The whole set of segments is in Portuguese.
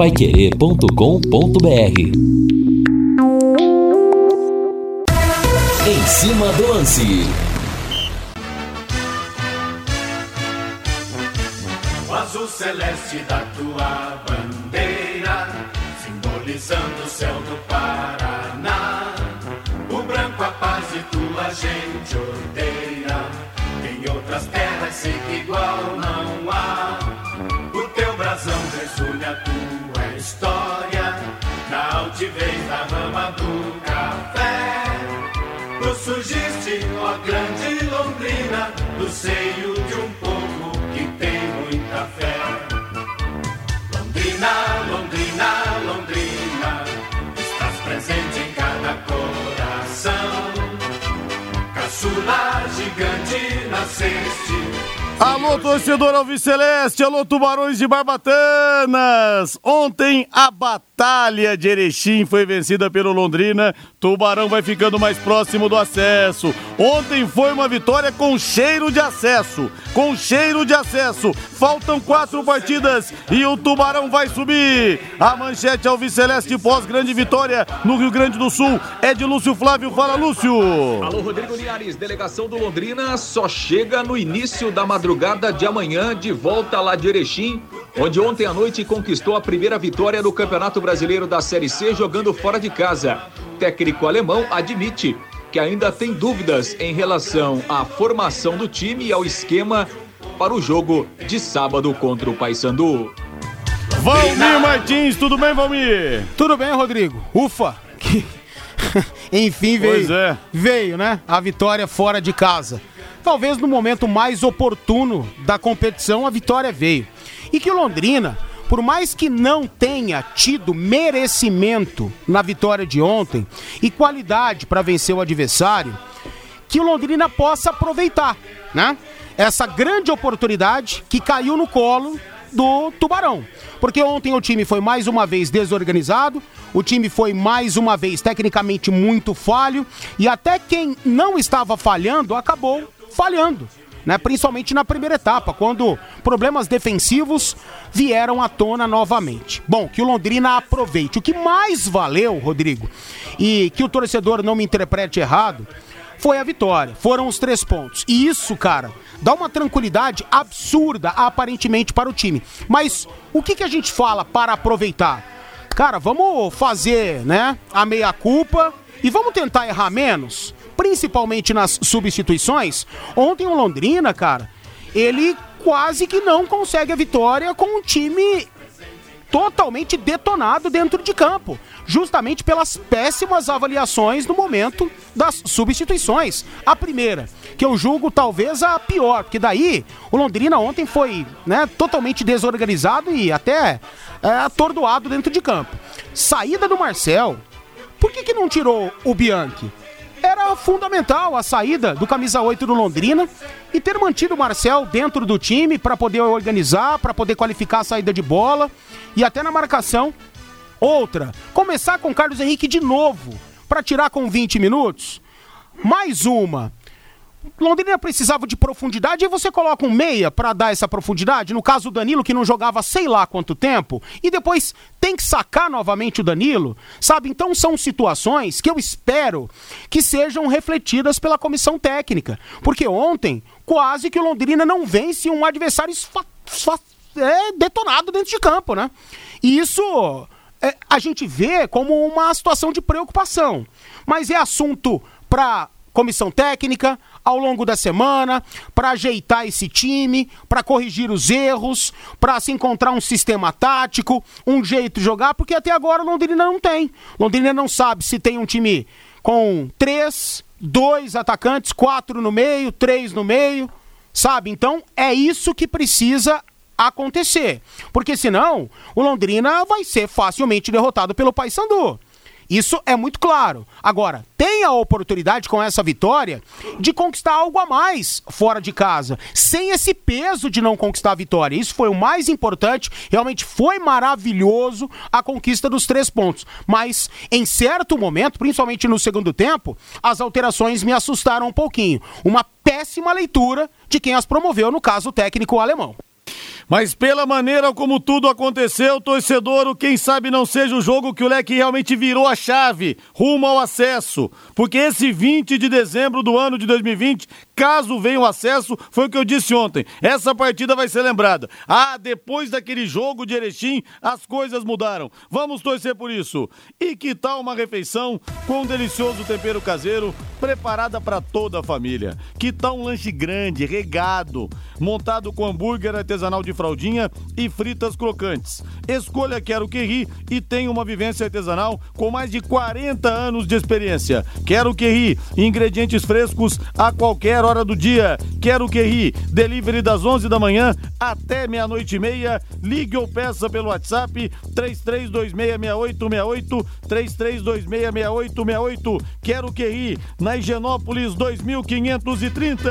paiquerê.com.br Em cima do lance. O azul celeste da tua bandeira, simbolizando o céu do Paraná. O branco a paz e tua gente odeia. Em outras terras sei que igual não há. O teu brasão resume a tua história. Na altivez da rama do café. Tu surgiste, ó grande Londrina, do seio de um povo que tem muita fé. Londrina, Londrina, Londrina, estás presente em cada coração. Caçula gigante nasceste. Alô, torcedor Alves Celeste, alô, tubarões de Barbatanas! Ontem a Batalha de Erechim foi vencida pelo Londrina, Tubarão vai ficando mais próximo do acesso. Ontem foi uma vitória com cheiro de acesso, com cheiro de acesso. Faltam quatro partidas e o Tubarão vai subir. A manchete Alves Celeste pós grande vitória no Rio Grande do Sul é de Lúcio Flávio. Fala, Lúcio! Alô, Rodrigo Linhares, delegação do Londrina só chega no início da madrugada de amanhã, de volta lá de Erechim, onde ontem à noite conquistou a primeira vitória no Campeonato Brasileiro da Série C jogando fora de casa. Técnico alemão admite que ainda tem dúvidas em relação à formação do time e ao esquema para o jogo de sábado contra o Paysandu. Valmir Martins, tudo bem, Valmir? Tudo bem, Rodrigo? Ufa! Que... Enfim, veio. Pois é. Veio, né? A vitória fora de casa. Talvez no momento mais oportuno da competição, a vitória veio. E que Londrina, por mais que não tenha tido merecimento na vitória de ontem e qualidade para vencer o adversário, que o Londrina possa aproveitar, né? Essa grande oportunidade que caiu no colo do Tubarão. Porque ontem o time foi mais uma vez desorganizado, o time foi mais uma vez tecnicamente muito falho e até quem não estava falhando acabou falhando. Né, principalmente na primeira etapa, quando problemas defensivos vieram à tona novamente. Bom, que o Londrina aproveite. O que mais valeu, Rodrigo, e que o torcedor não me interprete errado, foi a vitória. Foram os três pontos. E isso, cara, dá uma tranquilidade absurda, aparentemente, para o time. Mas o que, que a gente fala para aproveitar? Cara, vamos fazer, né, a meia-culpa e vamos tentar errar menos, principalmente nas substituições. Ontem o Londrina, cara, ele quase que não consegue a vitória com um time totalmente detonado dentro de campo, justamente pelas péssimas avaliações no momento das substituições. A primeira, que eu julgo talvez a pior, porque daí o Londrina ontem foi né, totalmente desorganizado e até é, atordoado dentro de campo. Saída do Marcel, por que, que não tirou o Bianchi? Era fundamental a saída do camisa 8 do Londrina e ter mantido o Marcel dentro do time para poder organizar, para poder qualificar a saída de bola e até na marcação. Outra, começar com Carlos Henrique de novo para tirar com 20 minutos. Mais uma, Londrina precisava de profundidade e você coloca um meia para dar essa profundidade. No caso o Danilo, que não jogava sei lá quanto tempo, e depois tem que sacar novamente o Danilo, sabe? Então são situações que eu espero que sejam refletidas pela comissão técnica. Porque ontem, quase que o Londrina não vence um adversário é, detonado dentro de campo, né? E isso é, a gente vê como uma situação de preocupação. Mas é assunto para comissão técnica ao longo da semana para ajeitar esse time, para corrigir os erros, para se encontrar um sistema tático, um jeito de jogar, porque até agora Londrina não tem. Londrina não sabe se tem um time com três, dois atacantes, quatro no meio, três no meio, sabe? Então é isso que precisa acontecer, porque senão o Londrina vai ser facilmente derrotado pelo Paysandu. Isso é muito claro. Agora, tem a oportunidade com essa vitória de conquistar algo a mais fora de casa, sem esse peso de não conquistar a vitória. Isso foi o mais importante. Realmente foi maravilhoso a conquista dos três pontos. Mas em certo momento, principalmente no segundo tempo, as alterações me assustaram um pouquinho. Uma péssima leitura de quem as promoveu, no caso o técnico alemão. Mas pela maneira como tudo aconteceu, torcedor, quem sabe não seja o jogo que o Leque realmente virou a chave rumo ao acesso. Porque esse 20 de dezembro do ano de 2020, caso venha o acesso, foi o que eu disse ontem. Essa partida vai ser lembrada. Ah, depois daquele jogo de Erechim, as coisas mudaram. Vamos torcer por isso. E que tal uma refeição com um delicioso tempero caseiro preparada para toda a família? Que tal um lanche grande, regado, montado com hambúrguer artesanal de fraldinha e fritas crocantes. Escolha Quero Que Ri e tenha uma vivência artesanal com mais de 40 anos de experiência. Quero Que Ri, ingredientes frescos a qualquer hora do dia. Quero Que Ri, delivery das 11 da manhã até meia-noite e meia. Ligue ou peça pelo WhatsApp 33266868, 33266868. Quero Que Ri, na Higienópolis 2530.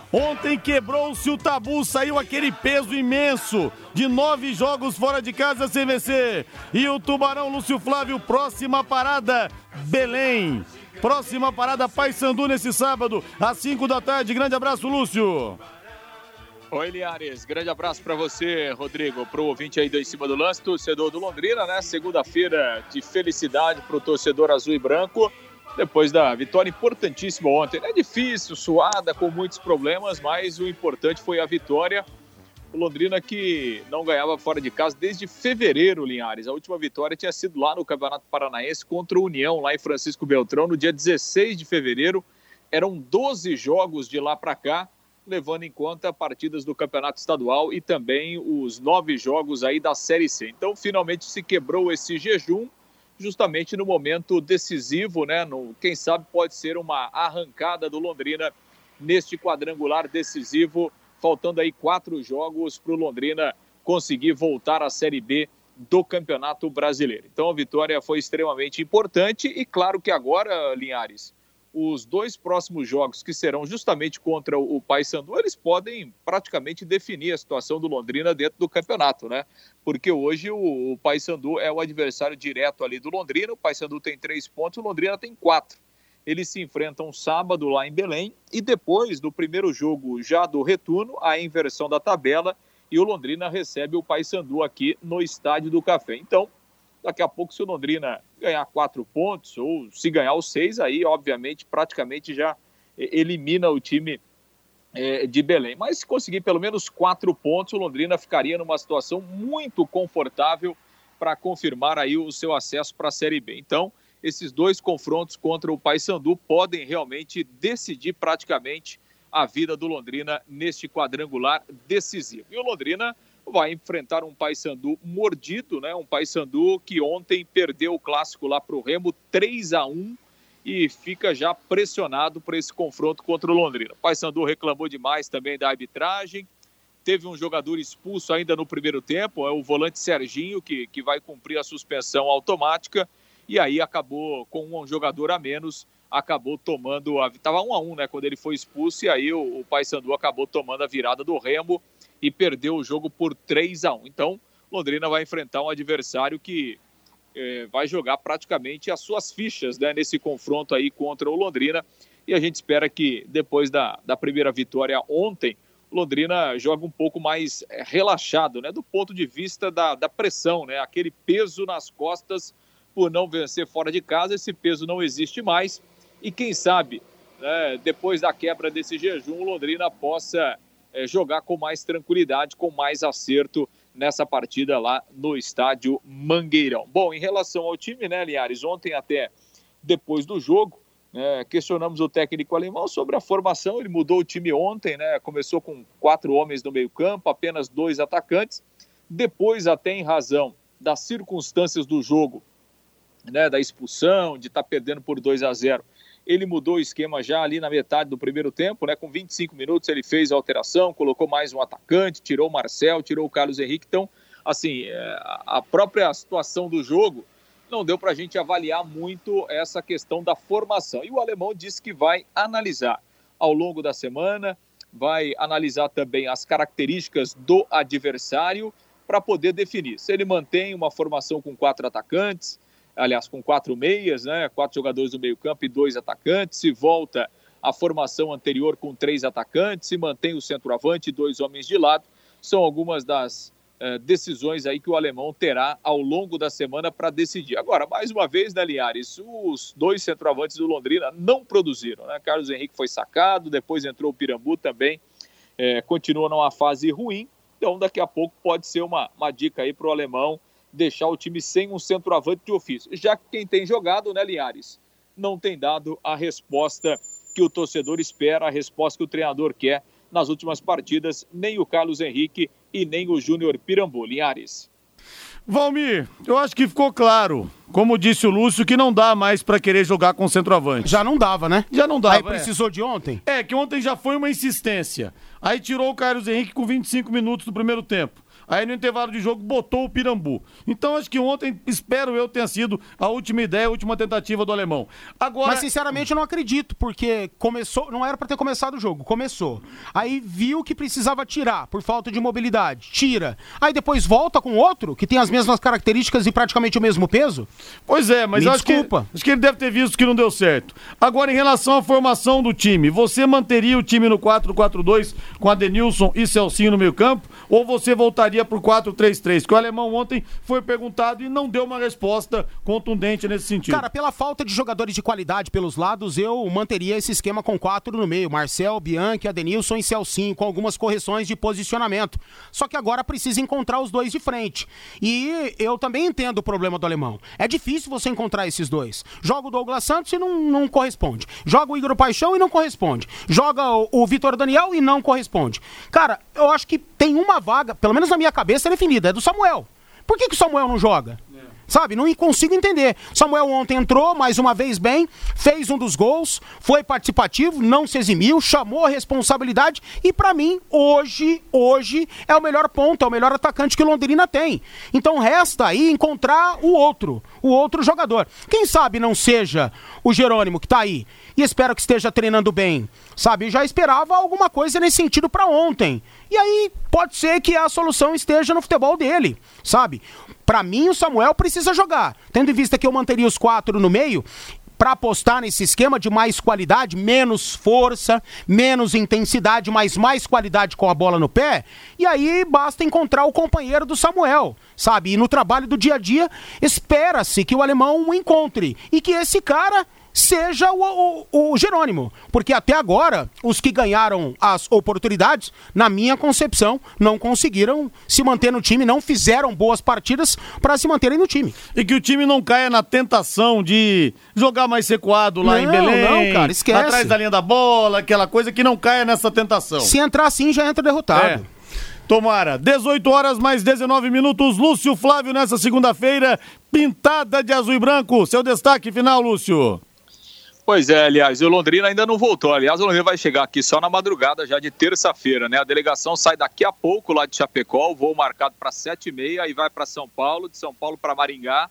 Ontem quebrou-se o tabu, saiu aquele peso imenso de nove jogos fora de casa sem vencer. E o Tubarão Lúcio Flávio, próxima parada, Belém. Próxima parada, Paysandu nesse sábado, às cinco da tarde. Grande abraço, Lúcio. Oi, Liares. Grande abraço para você, Rodrigo, pro ouvinte aí do Em Cima do Lance, torcedor do Londrina, né? Segunda-feira de felicidade pro torcedor azul e branco depois da vitória importantíssima ontem. É difícil, suada, com muitos problemas, mas o importante foi a vitória. O Londrina que não ganhava fora de casa desde fevereiro, Linhares. A última vitória tinha sido lá no Campeonato Paranaense contra o União, lá em Francisco Beltrão, no dia 16 de fevereiro. Eram 12 jogos de lá para cá, levando em conta partidas do Campeonato Estadual e também os nove jogos aí da Série C. Então, finalmente se quebrou esse jejum justamente no momento decisivo, né? No, quem sabe pode ser uma arrancada do Londrina neste quadrangular decisivo, faltando aí quatro jogos para o Londrina conseguir voltar à Série B do Campeonato Brasileiro. Então a vitória foi extremamente importante e claro que agora, Linhares, os dois próximos jogos, que serão justamente contra o Paysandu, eles podem praticamente definir a situação do Londrina dentro do campeonato, né? Porque hoje o, Paysandu é o adversário direto ali do Londrina, o Paysandu tem três pontos, o Londrina tem quatro. Eles se enfrentam sábado lá em Belém e depois do primeiro jogo já do retorno, a inversão da tabela e o Londrina recebe o Paysandu aqui no Estádio do Café. Então, Daqui a pouco, se o Londrina ganhar quatro pontos, ou se ganhar os seis, aí, obviamente, praticamente já elimina o time é, de Belém. Mas se conseguir pelo menos quatro pontos, o Londrina ficaria numa situação muito confortável para confirmar aí o seu acesso para a Série B. Então, esses dois confrontos contra o Paysandu podem realmente decidir praticamente a vida do Londrina neste quadrangular decisivo. E o Londrina vai enfrentar um Paysandu mordido, né? Um Paysandu que ontem perdeu o clássico lá para o Remo 3 a 1 e fica já pressionado por esse confronto contra o Londrina. Paysandu reclamou demais também da arbitragem. Teve um jogador expulso ainda no primeiro tempo, é o volante Serginho, que, que vai cumprir a suspensão automática. E aí acabou com um jogador a menos, acabou tomando a. Estava um a um, né? Quando ele foi expulso, e aí o, o Paysandu acabou tomando a virada do Remo e perdeu o jogo por 3 a 1. Então, Londrina vai enfrentar um adversário que é, vai jogar praticamente as suas fichas né, nesse confronto aí contra o Londrina. E a gente espera que depois da, da primeira vitória ontem, Londrina joga um pouco mais é, relaxado, né, do ponto de vista da, da pressão, né, aquele peso nas costas por não vencer fora de casa. Esse peso não existe mais. E quem sabe, né, depois da quebra desse jejum, Londrina possa é, jogar com mais tranquilidade, com mais acerto nessa partida lá no estádio Mangueirão. Bom, em relação ao time, né, Linhares, ontem até depois do jogo, né, questionamos o técnico alemão sobre a formação. Ele mudou o time ontem, né? Começou com quatro homens no meio-campo, apenas dois atacantes. Depois, até em razão das circunstâncias do jogo, né, da expulsão, de estar tá perdendo por 2 a 0, ele mudou o esquema já ali na metade do primeiro tempo, né? Com 25 minutos ele fez a alteração, colocou mais um atacante, tirou o Marcel, tirou o Carlos Henrique. Então, assim, é, a própria situação do jogo não deu para a gente avaliar muito essa questão da formação. E o alemão disse que vai analisar ao longo da semana, vai analisar também as características do adversário para poder definir se ele mantém uma formação com quatro atacantes, aliás, com quatro meias, né? Quatro jogadores do meio-campo e dois atacantes. Se volta à formação anterior com três atacantes, se mantém o centroavante e dois homens de lado. São algumas das eh, decisões aí que o alemão terá ao longo da semana para decidir. Agora, mais uma vez, né, Linhares, os dois centroavantes do Londrina não produziram, né? Carlos Henrique foi sacado, depois entrou o Pirambu também, eh, continua numa fase ruim. Então, daqui a pouco pode ser uma, uma dica aí para o alemão deixar o time sem um centroavante de ofício. Já que quem tem jogado, né, Linhares, não tem dado a resposta que o torcedor espera, a resposta que o treinador quer nas últimas partidas, nem o Carlos Henrique e nem o Júnior Pirambu. Linhares. Valmir, eu acho que ficou claro, como disse o Lúcio, que não dá mais para querer jogar com centroavante. Já não dava, né? Já não dava. Aí precisou é. de ontem? É, que ontem já foi uma insistência. Aí tirou o Carlos Henrique com 25 minutos do primeiro tempo. Aí no intervalo de jogo botou o Pirambu. Então acho que ontem, espero eu, tenha sido a última ideia, a última tentativa do alemão. Agora... Mas sinceramente eu não acredito, porque começou, não era para ter começado o jogo, começou. Aí viu que precisava tirar por falta de mobilidade, tira. Aí depois volta com outro que tem as mesmas características e praticamente o mesmo peso. Pois é, mas acho desculpa. que acho que ele deve ter visto que não deu certo. Agora em relação à formação do time, você manteria o time no 4-4-2 com Adenilson e Celcinho no meio-campo ou você voltaria iria pro 4-3-3, que o alemão ontem foi perguntado e não deu uma resposta contundente nesse sentido. Cara, pela falta de jogadores de qualidade pelos lados, eu manteria esse esquema com quatro no meio: Marcel, Bianchi, Adenilson e Celcinho, com algumas correções de posicionamento. Só que agora precisa encontrar os dois de frente. E eu também entendo o problema do alemão. É difícil você encontrar esses dois. Joga o Douglas Santos e não, não corresponde. Joga o Igor Paixão e não corresponde. Joga o, o Vitor Daniel e não corresponde. Cara, eu acho que tem uma vaga, pelo menos na minha cabeça é definida, é do Samuel. Por que, que o Samuel não joga? Sabe, não consigo entender. Samuel ontem entrou mais uma vez bem, fez um dos gols, foi participativo, não se eximiu, chamou a responsabilidade e para mim hoje, hoje é o melhor ponto, é o melhor atacante que Londrina tem. Então resta aí encontrar o outro, o outro jogador. Quem sabe não seja o Jerônimo que tá aí e espero que esteja treinando bem. Sabe, já esperava alguma coisa nesse sentido para ontem. E aí pode ser que a solução esteja no futebol dele, sabe? Para mim, o Samuel precisa jogar. Tendo em vista que eu manteria os quatro no meio, para apostar nesse esquema de mais qualidade, menos força, menos intensidade, mas mais qualidade com a bola no pé. E aí basta encontrar o companheiro do Samuel, sabe? E no trabalho do dia a dia, espera-se que o alemão o encontre e que esse cara seja o, o, o, Jerônimo. Porque até agora, os que ganharam as oportunidades, na minha concepção, não conseguiram se manter no time, não fizeram boas partidas para se manterem no time. E que o time não caia na tentação de jogar mais secuado lá não, em Belém. Não, cara, esquece. Atrás da linha da bola, aquela coisa que não caia nessa tentação. Se entrar assim, já entra derrotado. É. Tomara. 18 horas mais 19 minutos. Lúcio Flávio nessa segunda-feira, pintada de azul e branco. Seu destaque final, Lúcio. Pois é, aliás, o Londrina ainda não voltou. Aliás, o Londrina vai chegar aqui só na madrugada, já de terça-feira, né? A delegação sai daqui a pouco lá de Chapecó, o voo marcado para 7h30 e vai para São Paulo, de São Paulo para Maringá.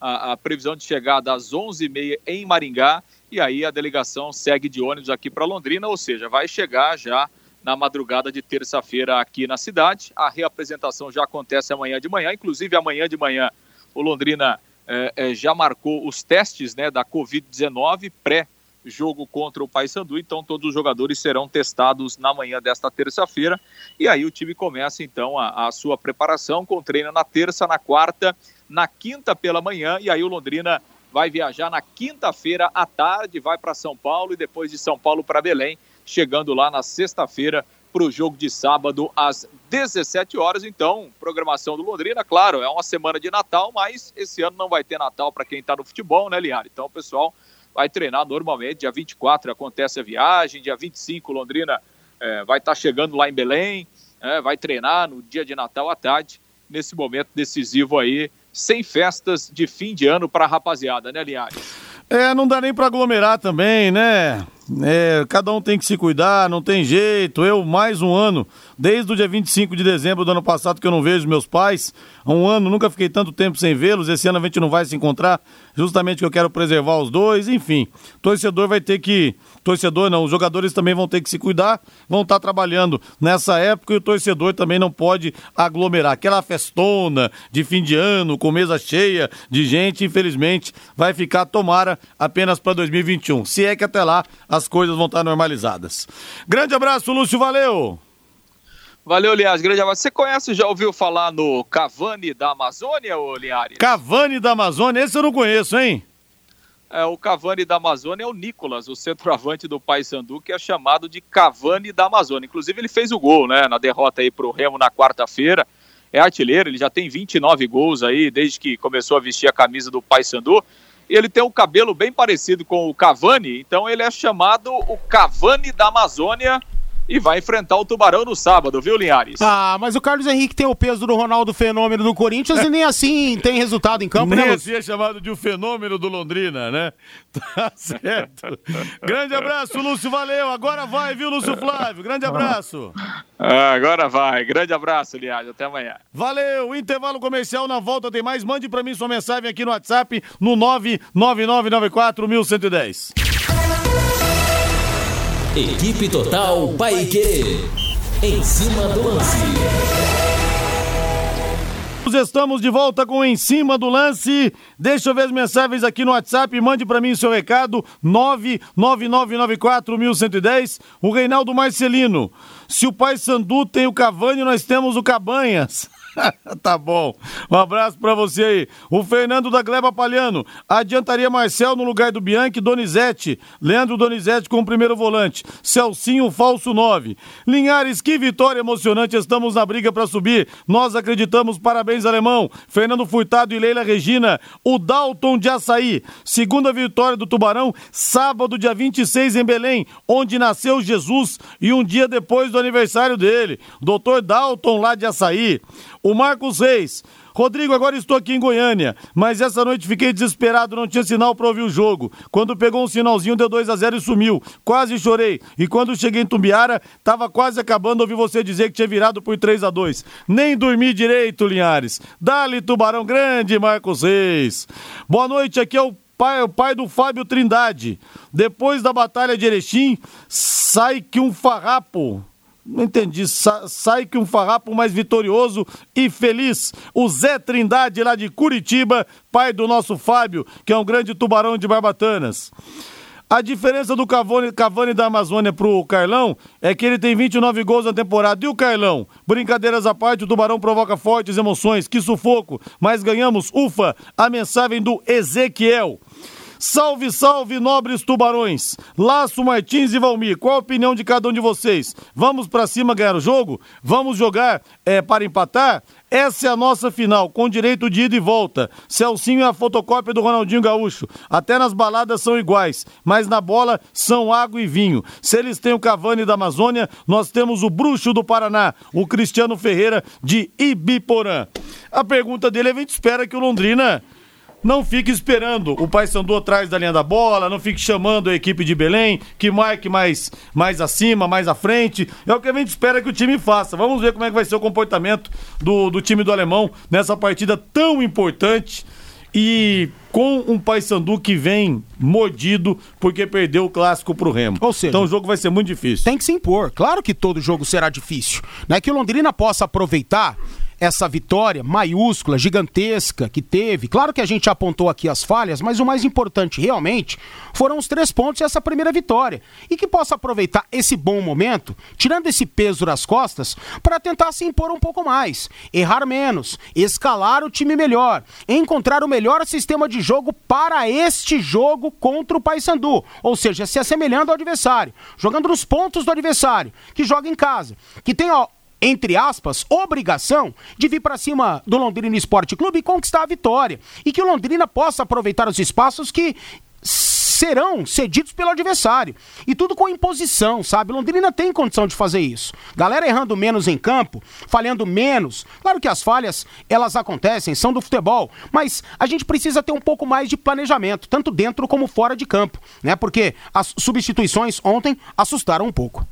A, a, previsão de chegada às 11h30 em Maringá. E aí a delegação segue de ônibus aqui para Londrina, ou seja, vai chegar já na madrugada de terça-feira aqui na cidade. A reapresentação já acontece amanhã de manhã, inclusive amanhã de manhã o Londrina é, é, já marcou os testes né, da Covid-19 pré-jogo contra o Paysandu, então todos os jogadores serão testados na manhã desta terça-feira. E aí o time começa então a, a sua preparação com treino na terça, na quarta, na quinta pela manhã, e aí o Londrina vai viajar na quinta-feira à tarde, vai para São Paulo e depois de São Paulo para Belém, chegando lá na sexta-feira para o jogo de sábado às 17 horas. Então, programação do Londrina, claro, é uma semana de Natal, mas esse ano não vai ter Natal para quem está no futebol, né, Liara? Então, o pessoal vai treinar normalmente. Dia 24 acontece a viagem, dia 25 Londrina é, vai estar tá chegando lá em Belém, é, vai treinar no dia de Natal à tarde, nesse momento decisivo aí, sem festas de fim de ano para a rapaziada, né, Linhares? É, não dá nem para aglomerar também, né? É, cada um tem que se cuidar, não tem jeito. Eu, mais um ano, desde o dia 25 de dezembro do ano passado que eu não vejo meus pais. Um ano, nunca fiquei tanto tempo sem vê-los. Esse ano a gente não vai se encontrar, justamente que eu quero preservar os dois. Enfim, torcedor vai ter que. Torcedor não, os jogadores também vão ter que se cuidar, vão estar trabalhando nessa época e o torcedor também não pode aglomerar. Aquela festona de fim de ano, com mesa cheia de gente, infelizmente, vai ficar, tomara, apenas para 2021. Se é que até lá as coisas vão estar normalizadas. Grande abraço, Lúcio, valeu! Valeu, Linhares. Grande abraço. Você conhece, já ouviu falar no Cavani da Amazônia, ô Linhares? Cavani da Amazônia, esse eu não conheço, hein? É, o Cavani da Amazônia é o Nicolas, o centroavante do Paysandu, que é chamado de Cavani da Amazônia. Inclusive, ele fez o gol, né, na derrota aí pro Remo na quarta-feira. É artilheiro, ele já tem 29 gols aí, desde que começou a vestir a camisa do Paysandu. Ele tem um cabelo bem parecido com o Cavani, então ele é chamado o Cavani da Amazônia e vai enfrentar o Tubarão no sábado, viu, Linhares? Ah, mas o Carlos Henrique tem o peso do Ronaldo Fenômeno do Corinthians e nem assim tem resultado em campo, Nem né? assim é chamado de o fenômeno do Londrina, né? Tá certo. Grande abraço, Lúcio, valeu. Agora vai, viu, Lúcio Flávio? Grande abraço. Ah, agora vai. Grande abraço, Linhares. Até amanhã. Valeu, intervalo comercial na volta tem mais. Mande pra mim sua mensagem aqui no WhatsApp no 99994 1110. Equipe Total Paique. Em cima do lance. Estamos de volta com Em Cima do Lance. Deixa eu ver as mensagens aqui no WhatsApp. Mande pra mim seu recado. 999941110. O Reinaldo Marcelino. Se o pai Sandu tem o Cavani, nós temos o Cabanhas. tá bom. Um abraço pra você aí. O Fernando da Gleba Palhano. Adiantaria Marcel no lugar do Bianchi, Donizete. Leandro Donizete com o primeiro volante. Celcinho, falso 9. Linhares, que vitória emocionante. Estamos na briga pra subir. Nós acreditamos. Parabéns, alemão. Fernando Furtado e Leila Regina. O Dalton de Açaí. Segunda vitória do Tubarão. Sábado, dia 26, em Belém, onde nasceu Jesus e um dia depois do aniversário dele. Doutor Dalton lá de Açaí. O Marcos Reis. Rodrigo, agora estou aqui em Goiânia, mas essa noite fiquei desesperado, não tinha sinal para ouvir o jogo. Quando pegou um sinalzinho, deu 2 a 0 e sumiu. Quase chorei. E quando cheguei em Tumbiara, tava quase acabando, ouvi você dizer que tinha virado por 3 a 2 Nem dormi direito, Linhares. Dali, Tubarão Grande, Marcos Reis. Boa noite, aqui é o pai, o pai do Fábio Trindade. Depois da batalha de Erechim, sai que um farrapo. Não entendi. Sa sai que um farrapo mais vitorioso e feliz. O Zé Trindade, lá de Curitiba, pai do nosso Fábio, que é um grande tubarão de barbatanas. A diferença do Cavani, Cavani da Amazônia pro Carlão é que ele tem 29 gols na temporada. E o Carlão? Brincadeiras à parte, o Tubarão provoca fortes emoções. Que sufoco. Mas ganhamos. Ufa! A mensagem do Ezequiel. Salve, salve, nobres tubarões! Laço, Martins e Valmir, qual a opinião de cada um de vocês? Vamos pra cima ganhar o jogo? Vamos jogar é, para empatar? Essa é a nossa final, com direito de ida e volta. Celcinho é a fotocópia do Ronaldinho Gaúcho. Até nas baladas são iguais, mas na bola são água e vinho. Se eles têm o Cavani da Amazônia, nós temos o Bruxo do Paraná, o Cristiano Ferreira de Ibiporã. A pergunta dele é: a gente espera que o Londrina não fique esperando o Paysandu atrás da linha da bola, não fique chamando a equipe de Belém, que marque mais, mais acima, mais à frente. É o que a gente espera que o time faça. Vamos ver como é que vai ser o comportamento do, do time do alemão nessa partida tão importante e com um Paysandu que vem mordido porque perdeu o clássico pro Remo. Ou seja, então o jogo vai ser muito difícil. Tem que se impor. Claro que todo jogo será difícil. Não é que o Londrina possa aproveitar essa vitória maiúscula, gigantesca que teve. Claro que a gente apontou aqui as falhas, mas o mais importante realmente foram os três pontos e essa primeira vitória. E que possa aproveitar esse bom momento, tirando esse peso das costas, para tentar se impor um pouco mais, errar menos, escalar o time melhor, encontrar o melhor sistema de jogo para este jogo contra o Paysandu. Ou seja, se assemelhando ao adversário, jogando nos pontos do adversário, que joga em casa, que tem, ó, entre aspas, obrigação de vir para cima do Londrina Esporte Clube e conquistar a vitória. E que o Londrina possa aproveitar os espaços que serão cedidos pelo adversário. E tudo com imposição, sabe? Londrina tem condição de fazer isso. Galera errando menos em campo, falhando menos. Claro que as falhas, elas acontecem, são do futebol, mas a gente precisa ter um pouco mais de planejamento, tanto dentro como fora de campo, né? Porque as substituições ontem assustaram um pouco.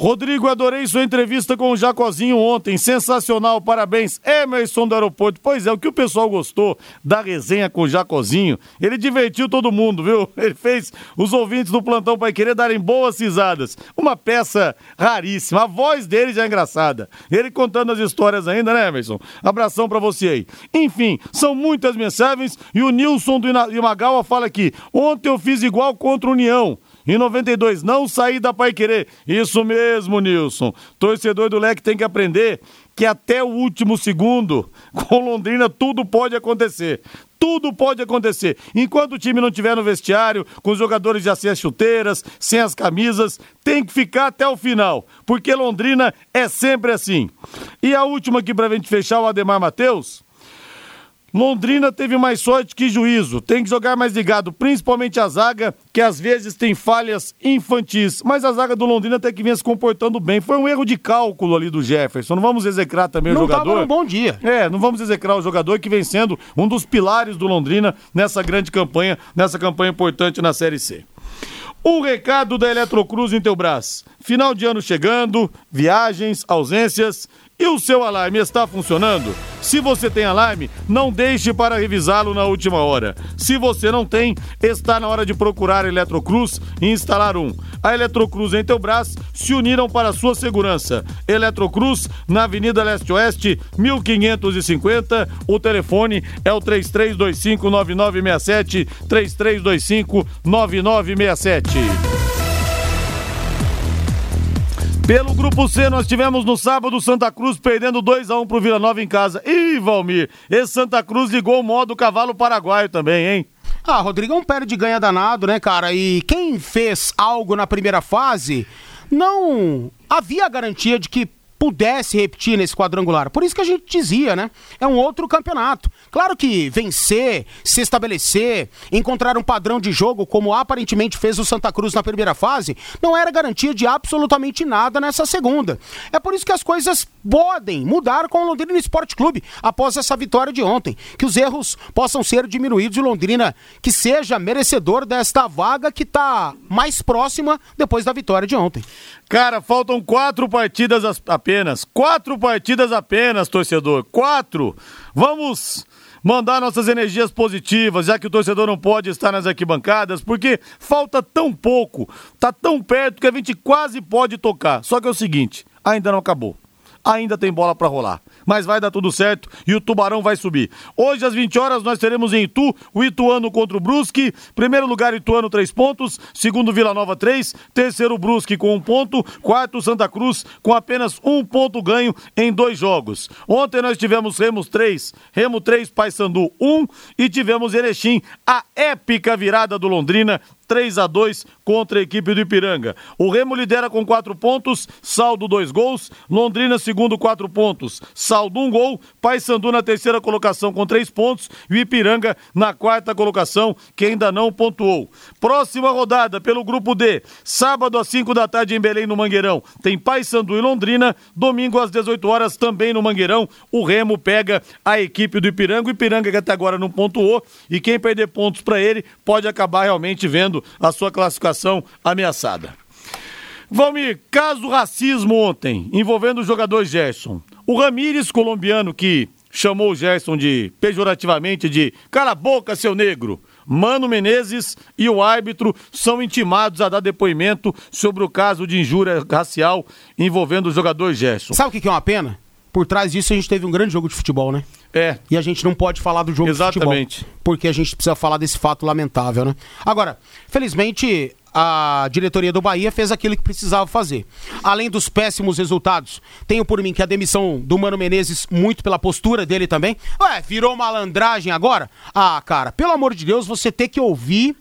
Rodrigo, adorei sua entrevista com o Jacozinho ontem. Sensacional, parabéns. Emerson do aeroporto. Pois é, o que o pessoal gostou da resenha com o Jacozinho, ele divertiu todo mundo, viu? Ele fez os ouvintes do plantão Pai Querer darem boas risadas. Uma peça raríssima. A voz dele já é engraçada. Ele contando as histórias ainda, né, Emerson? Abração para você aí. Enfim, são muitas mensagens e o Nilson do Imagawa fala aqui: ontem eu fiz igual contra o União. Em 92, não sair da Pai Querer. Isso mesmo, Nilson. Torcedor do Leque tem que aprender que até o último segundo, com Londrina, tudo pode acontecer. Tudo pode acontecer. Enquanto o time não estiver no vestiário, com os jogadores já sem as chuteiras, sem as camisas, tem que ficar até o final. Porque Londrina é sempre assim. E a última aqui pra gente fechar, o Ademar Matheus. Londrina teve mais sorte que juízo. Tem que jogar mais ligado, principalmente a zaga, que às vezes tem falhas infantis. Mas a zaga do Londrina até que vinha se comportando bem. Foi um erro de cálculo ali do Jefferson. Não vamos execrar também não o jogador. Tava um bom dia. É, não vamos execrar o jogador que vem sendo um dos pilares do Londrina nessa grande campanha, nessa campanha importante na Série C. Um recado da Eletrocruz em Teubras. Final de ano chegando, viagens, ausências. E o seu alarme está funcionando? Se você tem alarme, não deixe para revisá-lo na última hora. Se você não tem, está na hora de procurar a Eletrocruz e instalar um. A Eletrocruz em Teubras se uniram para a sua segurança. Eletrocruz, na Avenida Leste-Oeste, 1550. O telefone é o 3325-9967, 3325-9967. Pelo grupo C, nós tivemos no sábado Santa Cruz perdendo 2 a 1 pro Vila Nova em casa. Ih, Valmir, esse Santa Cruz ligou o modo cavalo paraguaio também, hein? Ah, Rodrigão perde ganha danado, né, cara? E quem fez algo na primeira fase, não havia garantia de que pudesse repetir nesse quadrangular. Por isso que a gente dizia, né? É um outro campeonato. Claro que vencer, se estabelecer, encontrar um padrão de jogo, como aparentemente fez o Santa Cruz na primeira fase, não era garantia de absolutamente nada nessa segunda. É por isso que as coisas podem mudar com o Londrina Esporte Clube após essa vitória de ontem. Que os erros possam ser diminuídos e Londrina que seja merecedor desta vaga que está mais próxima depois da vitória de ontem. Cara, faltam quatro partidas apenas. Quatro partidas apenas, torcedor. Quatro. Vamos mandar nossas energias positivas, já que o torcedor não pode estar nas arquibancadas, porque falta tão pouco, tá tão perto que a gente quase pode tocar. Só que é o seguinte, ainda não acabou. Ainda tem bola para rolar mas vai dar tudo certo e o Tubarão vai subir. Hoje, às 20 horas, nós teremos em Itu o Ituano contra o Brusque. Primeiro lugar, Ituano, três pontos. Segundo, Vila Nova, três. Terceiro, Brusque com um ponto. Quarto, Santa Cruz com apenas um ponto ganho em dois jogos. Ontem nós tivemos Remos 3, Remo 3, Paysandu 1 e tivemos Erechim, a épica virada do Londrina 3 a 2 contra a equipe do Ipiranga. O Remo lidera com quatro pontos, saldo dois gols. Londrina, segundo, quatro pontos, saldo um gol. Paysandu na terceira colocação com três pontos e o Ipiranga na quarta colocação, que ainda não pontuou. Próxima rodada pelo grupo D, sábado às 5 da tarde em Belém, no Mangueirão. Tem Paysandu e Londrina. Domingo às 18 horas também no Mangueirão. O Remo pega a equipe do Ipiranga. O Ipiranga que até agora não pontuou e quem perder pontos para ele pode acabar realmente vendo a sua classificação ameaçada. Valmir, caso racismo ontem, envolvendo o jogador Gerson. O Ramires, colombiano, que chamou o Gerson de, pejorativamente, de cala a boca, seu negro. Mano Menezes e o árbitro são intimados a dar depoimento sobre o caso de injúria racial envolvendo o jogador Gerson. Sabe o que é uma pena? Por trás disso a gente teve um grande jogo de futebol, né? É. E a gente não pode falar do jogo Exatamente. de futebol. Porque a gente precisa falar desse fato lamentável, né? Agora, felizmente, a diretoria do Bahia fez aquilo que precisava fazer. Além dos péssimos resultados, tenho por mim que a demissão do Mano Menezes, muito pela postura dele também. Ué, virou malandragem agora? Ah, cara, pelo amor de Deus, você ter que ouvir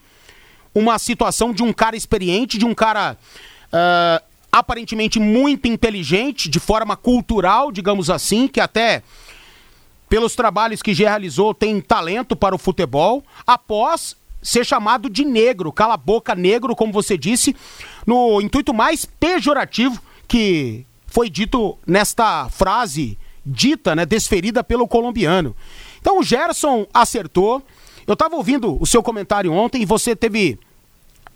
uma situação de um cara experiente, de um cara. Uh, aparentemente muito inteligente, de forma cultural, digamos assim, que até pelos trabalhos que já realizou, tem talento para o futebol, após ser chamado de negro, cala a boca negro, como você disse, no intuito mais pejorativo que foi dito nesta frase dita, né, desferida pelo colombiano. Então o Gerson acertou. Eu estava ouvindo o seu comentário ontem e você teve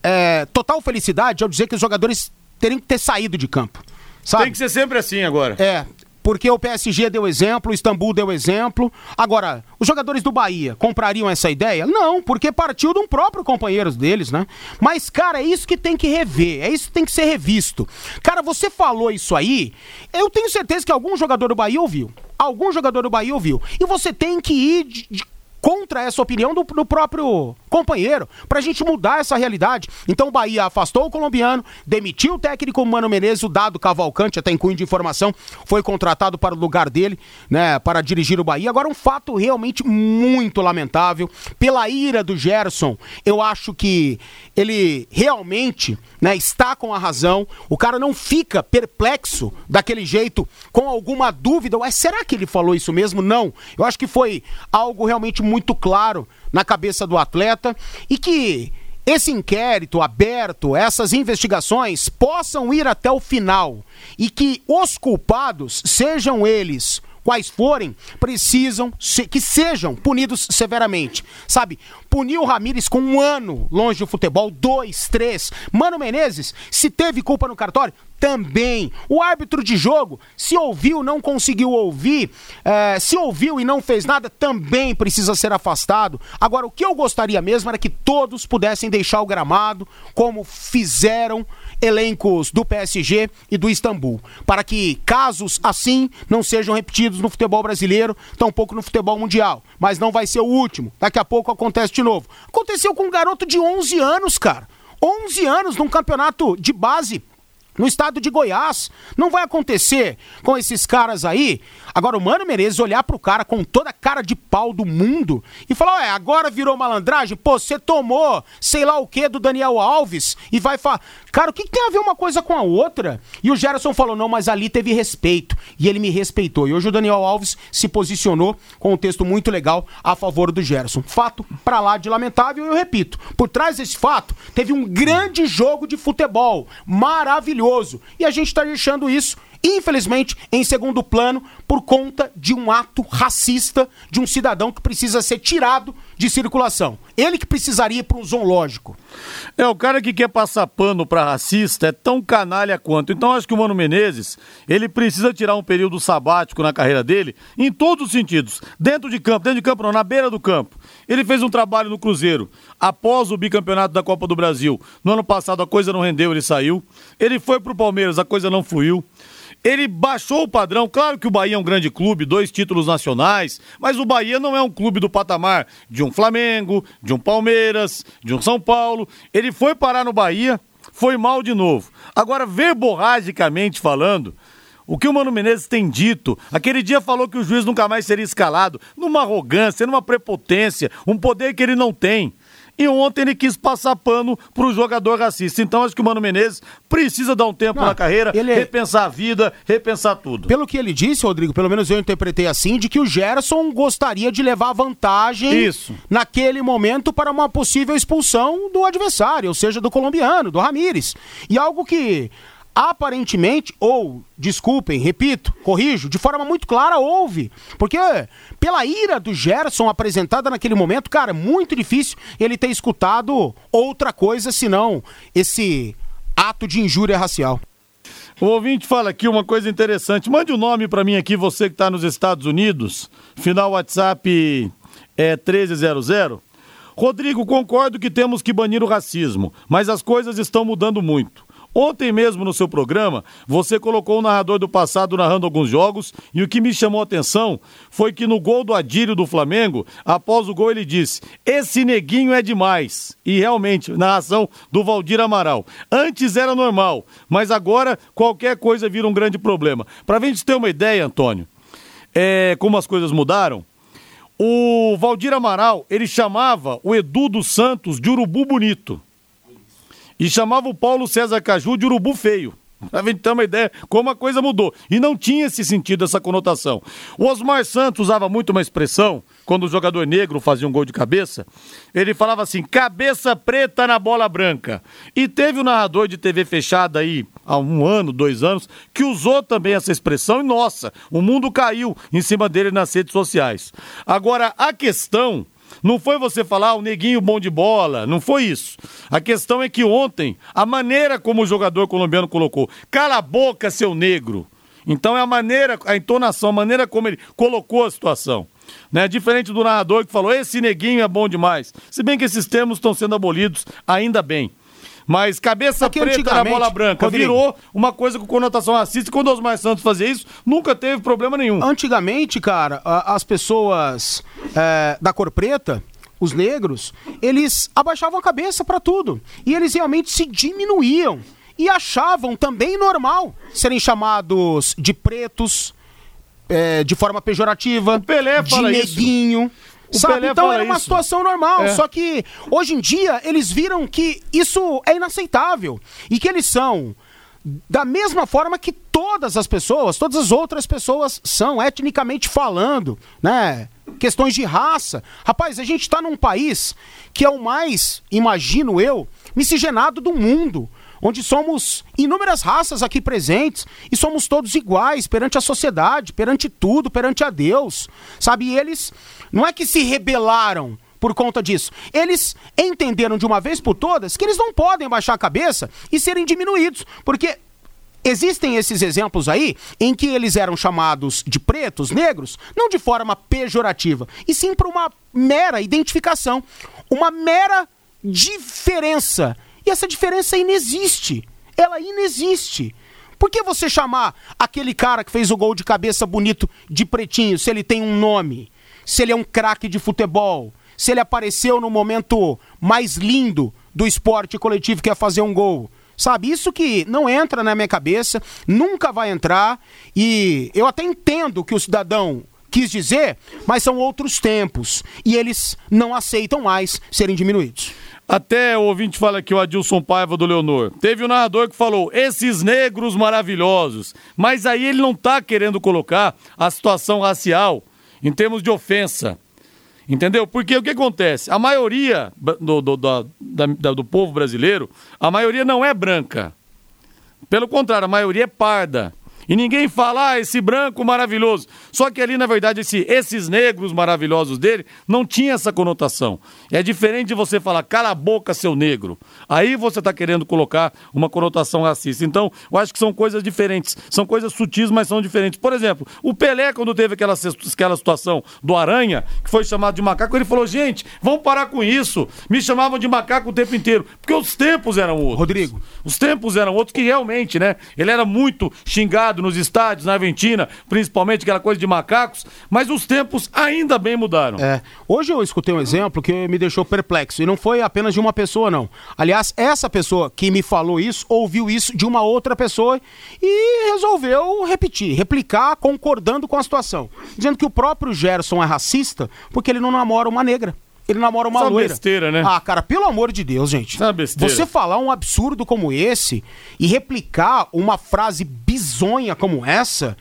é, total felicidade ao dizer que os jogadores teriam que ter saído de campo. Sabe? Tem que ser sempre assim agora. É, porque o PSG deu exemplo, o Istambul deu exemplo. Agora, os jogadores do Bahia comprariam essa ideia? Não, porque partiu de um próprio companheiro deles, né? Mas, cara, é isso que tem que rever, é isso que tem que ser revisto. Cara, você falou isso aí, eu tenho certeza que algum jogador do Bahia ouviu. Algum jogador do Bahia ouviu. E você tem que ir de, de contra essa opinião do, do próprio companheiro, pra gente mudar essa realidade. Então o Bahia afastou o colombiano, demitiu o técnico Mano Menezes, o dado Cavalcante, até em cunho de informação, foi contratado para o lugar dele, né, para dirigir o Bahia. Agora um fato realmente muito lamentável, pela ira do Gerson, eu acho que ele realmente, né, está com a razão. O cara não fica perplexo daquele jeito, com alguma dúvida, ué, será que ele falou isso mesmo? Não. Eu acho que foi algo realmente muito claro na cabeça do atleta e que esse inquérito aberto, essas investigações possam ir até o final e que os culpados, sejam eles quais forem, precisam se, que sejam punidos severamente. Sabe, punir o Ramires com um ano longe do futebol, dois, três. Mano Menezes, se teve culpa no cartório, também. O árbitro de jogo, se ouviu, não conseguiu ouvir, é, se ouviu e não fez nada, também precisa ser afastado. Agora, o que eu gostaria mesmo era que todos pudessem deixar o gramado, como fizeram elencos do PSG e do Istambul, para que casos assim não sejam repetidos no futebol brasileiro, tampouco no futebol mundial. Mas não vai ser o último. Daqui a pouco acontece de novo. Aconteceu com um garoto de 11 anos, cara. 11 anos num campeonato de base no estado de Goiás. Não vai acontecer com esses caras aí. Agora, o Mano Menezes olhar pro cara com toda a cara de pau do mundo e falar: Ué, agora virou malandragem? Pô, você tomou sei lá o que do Daniel Alves e vai falar. Cara, o que, que, tem a ver uma coisa com a outra? E o Gerson falou: Não, mas ali teve respeito. E ele me respeitou. E hoje o Daniel Alves se posicionou com um texto muito legal a favor do Gerson. Fato pra lá de lamentável, eu repito. Por trás desse fato, teve um grande jogo de futebol. Maravilhoso. E a gente está deixando isso, infelizmente, em segundo plano, por conta de um ato racista de um cidadão que precisa ser tirado de circulação. Ele que precisaria ir para um zoológico. É, o cara que quer passar pano para racista é tão canalha quanto. Então acho que o Mano Menezes, ele precisa tirar um período sabático na carreira dele, em todos os sentidos. Dentro de campo, dentro de campo não, na beira do campo. Ele fez um trabalho no Cruzeiro após o bicampeonato da Copa do Brasil. No ano passado a coisa não rendeu, ele saiu. Ele foi pro Palmeiras, a coisa não fluiu. Ele baixou o padrão. Claro que o Bahia é um grande clube, dois títulos nacionais, mas o Bahia não é um clube do patamar de um Flamengo, de um Palmeiras, de um São Paulo. Ele foi parar no Bahia, foi mal de novo. Agora, verborragicamente falando, o que o Mano Menezes tem dito, aquele dia falou que o juiz nunca mais seria escalado, numa arrogância, numa prepotência, um poder que ele não tem. E ontem ele quis passar pano pro jogador racista. Então acho que o Mano Menezes precisa dar um tempo Não, na carreira, ele... É- repensar a vida, repensar tudo. Pelo que ele disse, Rodrigo, pelo menos eu interpretei assim, de que o Gerson gostaria de levar vantagem Isso. naquele momento para uma possível expulsão do adversário, ou seja, do colombiano, do Ramires. E algo que aparentemente, ou, desculpem, repito, corrijo, de forma muito clara, houve. Porque pela ira do Gerson apresentada naquele momento, cara, é muito difícil ele ter escutado outra coisa senão esse ato de injúria racial. O ouvinte fala aqui uma coisa interessante. Mande o um nome para mim aqui, você que está nos Estados Unidos. Final WhatsApp é 1300. Rodrigo, concordo que temos que banir o racismo, mas as coisas estão mudando muito. Ontem mesmo no seu programa, você colocou o narrador do passado narrando alguns jogos e o que me chamou a atenção foi que no gol do Adílio do Flamengo, após o gol ele disse: "Esse neguinho é demais". E realmente, narração do Valdir Amaral. Antes era normal, mas agora qualquer coisa vira um grande problema. Para a gente ter uma ideia, Antônio, é, como as coisas mudaram, o Valdir Amaral, ele chamava o Edu dos Santos de urubu bonito e chamava o Paulo César Caju de urubu feio. Pra gente ter uma ideia como a coisa mudou. E não tinha esse sentido, essa conotação. O Osmar Santos usava muito uma expressão, quando o jogador negro fazia um gol de cabeça, ele falava assim, cabeça preta na bola branca. E teve um narrador de TV fechada aí, há um ano, dois anos, que usou também essa expressão e, nossa, o mundo caiu em cima dele nas redes sociais. Agora, a questão não foi você falar ah, o neguinho bom de bola, não foi isso. A questão é que ontem, a maneira como o jogador colombiano colocou, cala a boca, seu negro. Então é a maneira, a entonação, a maneira como ele colocou a situação. Né? Diferente do narrador que falou, esse neguinho é bom demais. Se bem que esses termos estão sendo abolidos, ainda bem. Mas cabeça Aqui, preta na bola branca Rodrigo, virou uma coisa com conotação racista. E quando os mais Santos fazia isso, nunca teve problema nenhum. Antigamente, cara, as pessoas é, da cor preta, os negros, eles abaixavam a cabeça para tudo. E eles realmente se diminuíam. E achavam também normal serem chamados de pretos, é, de forma pejorativa, de neguinho. Isso. O Sabe? Pelé então era uma isso. situação normal. É. Só que hoje em dia eles viram que isso é inaceitável e que eles são da mesma forma que todas as pessoas, todas as outras pessoas são, etnicamente falando, né? Questões de raça. Rapaz, a gente está num país que é o mais, imagino eu, miscigenado do mundo onde somos inúmeras raças aqui presentes e somos todos iguais perante a sociedade, perante tudo, perante a Deus. Sabe, eles não é que se rebelaram por conta disso. Eles entenderam de uma vez por todas que eles não podem baixar a cabeça e serem diminuídos, porque Existem esses exemplos aí em que eles eram chamados de pretos, negros, não de forma pejorativa, e sim por uma mera identificação, uma mera diferença e essa diferença inexiste. Ela inexiste. Por que você chamar aquele cara que fez o gol de cabeça bonito de pretinho, se ele tem um nome? Se ele é um craque de futebol? Se ele apareceu no momento mais lindo do esporte coletivo que é fazer um gol? Sabe, isso que não entra na minha cabeça, nunca vai entrar, e eu até entendo que o cidadão quis dizer, mas são outros tempos, e eles não aceitam mais serem diminuídos. Até o ouvinte fala aqui, o Adilson Paiva do Leonor. Teve um narrador que falou, esses negros maravilhosos. Mas aí ele não está querendo colocar a situação racial em termos de ofensa. Entendeu? Porque o que acontece? A maioria do, do, do, da, do povo brasileiro, a maioria não é branca. Pelo contrário, a maioria é parda. E ninguém fala, ah, esse branco maravilhoso. Só que ali, na verdade, esse, esses negros maravilhosos dele não tinha essa conotação. É diferente de você falar, cala a boca, seu negro. Aí você está querendo colocar uma conotação racista. Então, eu acho que são coisas diferentes. São coisas sutis, mas são diferentes. Por exemplo, o Pelé, quando teve aquela, aquela situação do Aranha, que foi chamado de macaco, ele falou, gente, vamos parar com isso. Me chamavam de macaco o tempo inteiro. Porque os tempos eram outros. Rodrigo. Os tempos eram outros que realmente, né? Ele era muito xingado nos estádios, na Argentina, principalmente aquela coisa de macacos, mas os tempos ainda bem mudaram. É. Hoje eu escutei um exemplo que me deixou perplexo, e não foi apenas de uma pessoa, não. Aliás, essa pessoa que me falou isso, ouviu isso de uma outra pessoa e resolveu repetir, replicar, concordando com a situação. Dizendo que o próprio Gerson é racista porque ele não namora uma negra ele namora uma Essa loira. besteira, né? Ah, cara, pelo amor de Deus, gente. Essa besteira. Você falar um absurdo como esse e replicar uma frase bizonha como essa,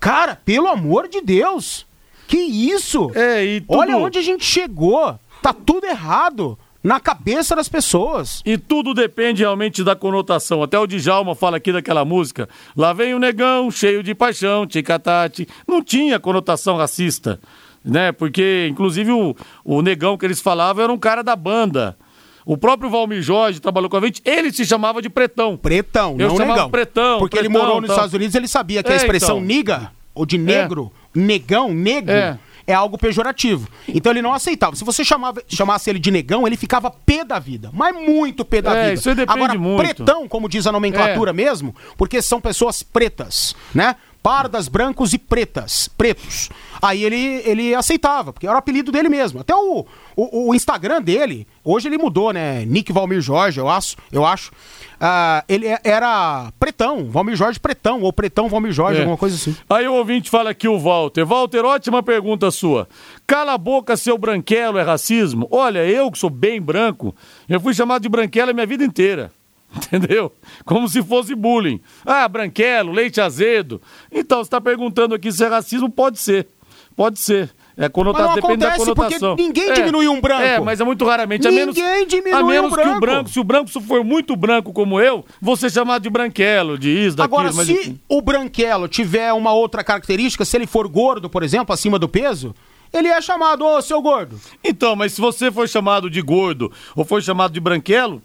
cara, pelo amor de Deus. Que isso? É, e tudo... Olha onde a gente chegou. Tá tudo errado na cabeça das pessoas. E tudo depende realmente da conotação. Até o Djalma fala aqui daquela música. Lá vem o negão, cheio de paixão, ticatati. Não tinha conotação racista né? Porque, inclusive, o, o negão que eles falavam era um cara da banda. O próprio Valmir Jorge trabalhou com a gente, ele se chamava de pretão. Pretão, Eu não chamava negão. pretão. Porque pretão, ele morou nos tal. Estados Unidos, ele sabia que é, a expressão então. niga, ou de negro, é. negão, negro, é. É. algo pejorativo. Então ele não aceitava. Se você chamava, chamasse ele de negão, ele ficava pé da vida. Mas muito pé da é, vida. Isso depende Agora, muito. pretão, como diz a nomenclatura é. mesmo, porque são pessoas pretas, né? pardas, brancos e pretas, pretos. Aí ele, ele aceitava, porque era o apelido dele mesmo. Até o, o, o Instagram dele, hoje ele mudou, né? Nick Valmir Jorge, eu acho. Eu acho. Uh, ele é, era Pretão, Valmir Jorge Pretão, ou Pretão Valmir Jorge, é. alguma coisa assim. Aí o ouvinte fala aqui o Walter. Walter, ótima pergunta sua. Cala a boca, seu branquelo, é racismo? Olha, eu que sou bem branco, eu fui chamado de branquelo a minha vida inteira. Entendeu? Como se fosse bullying. Ah, branquelo, leite azedo. Então, você está perguntando aqui se é racismo? Pode ser. Pode ser. É conota... Mas não depende da acontece porque conotação. ninguém É, diminui um branco. É, mas é muito raramente. A menos, Ninguém diminui a menos um que o branco. branco, se o branco for muito branco como eu, você é chamado de branquelo, de isso, daquilo. Agora, mas se o branquelo tiver uma outra característica, se ele for gordo, por exemplo, acima do peso, ele é chamado, ô, seu gordo. Então, mas se você for chamado de gordo ou for chamado de branquelo,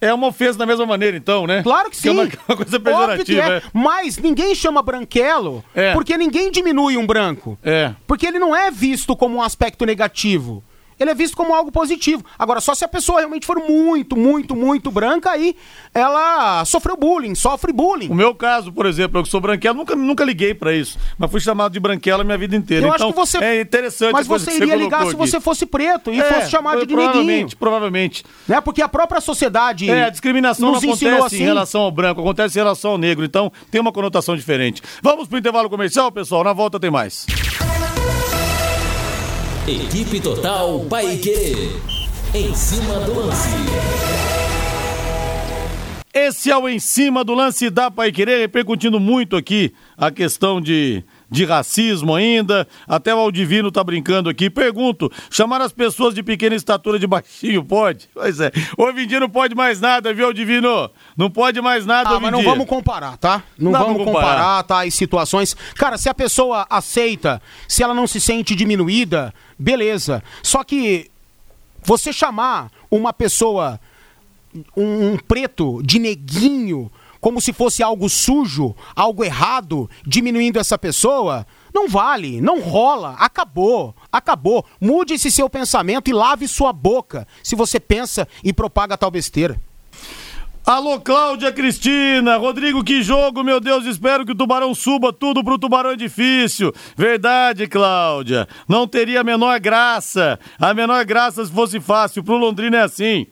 é uma ofensa da mesma maneira, então, né? Claro que sim. é uma, uma coisa que pejorativa. é. é. Mas ninguém chama branquelo É. porque ninguém diminui um branco. É. Porque ele não é visto como um aspecto negativo. Ele é visto como algo positivo. Agora, só se a pessoa realmente for muito, muito, muito branca, aí ela sofreu bullying, sofre bullying. O meu caso, por exemplo, eu que sou branquelo, nunca, nunca liguei pra isso. Mas fui chamado de branquelo a minha vida inteira. Eu então, acho que você. é interessante Mas você iria ligar colocou se aqui. você fosse preto e É, fosse chamado de neguinho. provavelmente, provavelmente. Né? Porque a própria sociedade. É, a discriminação não acontece assim. em relação ao branco, acontece em relação ao negro. Então, tem uma conotação diferente. Vamos pro intervalo comercial, pessoal? Na volta tem mais. Equipe Total Paique. Em cima do lance. Esse é o Em Cima do Lance da Pai Querer, repercutindo muito aqui a questão de, de racismo ainda. Até o Aldivino tá brincando aqui. Pergunto, chamar as pessoas de pequena estatura de baixinho pode? Pois é. Hoje em dia não pode mais nada, viu, Aldivino? Não pode mais nada Ah, mas não dia. vamos comparar, tá? Não pra vamos comparar. comparar, tá? As situações. Cara, se a pessoa aceita, se ela não se sente diminuída, beleza. Só que você chamar uma pessoa, um, um preto, de neguinho, como se fosse algo sujo, algo errado, diminuindo essa pessoa, não vale, não rola, acabou, acabou. Mude esse seu pensamento e lave sua boca se você pensa e propaga tal besteira. Alô, Cláudia Cristina. Rodrigo, que jogo, meu Deus. Espero que o Tubarão suba. Tudo pro Tubarão é difícil. Verdade, Cláudia. Não teria a menor graça. A menor graça se fosse fácil. Pro Londrina é assim.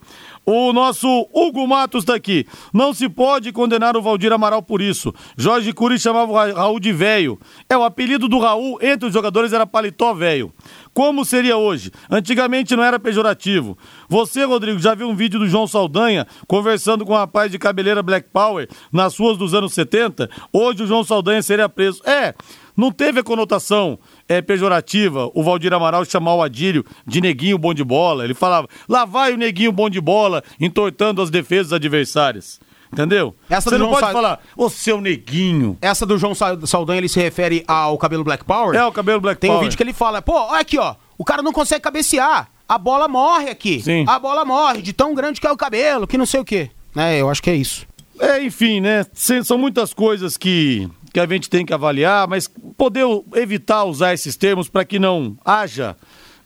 O nosso Hugo Matos tá aqui. Não se pode condenar o Valdir Amaral por isso. Jorge Cury chamava o Ra- Raul de velho. É, o apelido do Raul entre os jogadores era paletó velho. Como seria hoje? Antigamente não era pejorativo. Você, Rodrigo, já viu um vídeo do João Saldanha conversando com um rapaz de cabeleira Black Power nas ruas dos anos 70? Hoje o João Saldanha seria preso. É, não teve a conotação é, pejorativa o Valdir Amaral chamar o Adílio de neguinho bom de bola. Ele falava, lá vai o neguinho bom de bola, entortando as defesas adversárias. Entendeu? Essa Você não João pode Sa- falar, ô seu neguinho. Essa do João Sa- Saldanha, ele se refere ao cabelo Black Power? É o cabelo Black Tem um Power. vídeo que ele fala, pô, olha aqui, ó, o cara não consegue cabecear, a bola morre aqui. Sim. A bola morre, de tão grande que é o cabelo, que não sei o quê. É, eu acho que é isso. É, enfim, né? São muitas coisas que, que a gente tem que avaliar, mas poder evitar usar esses termos para que não haja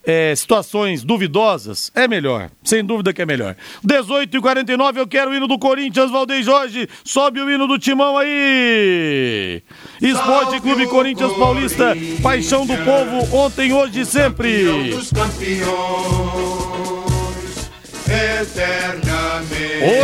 é, situações duvidosas é melhor. Sem dúvida que é melhor. 18 e 49 eu quero o hino do Corinthians, Valdeir Jorge. Sobe o hino do Timão aí. Esporte Clube Corinthians Paulista, paixão do povo, ontem, hoje e sempre. dos campeões, eternamente.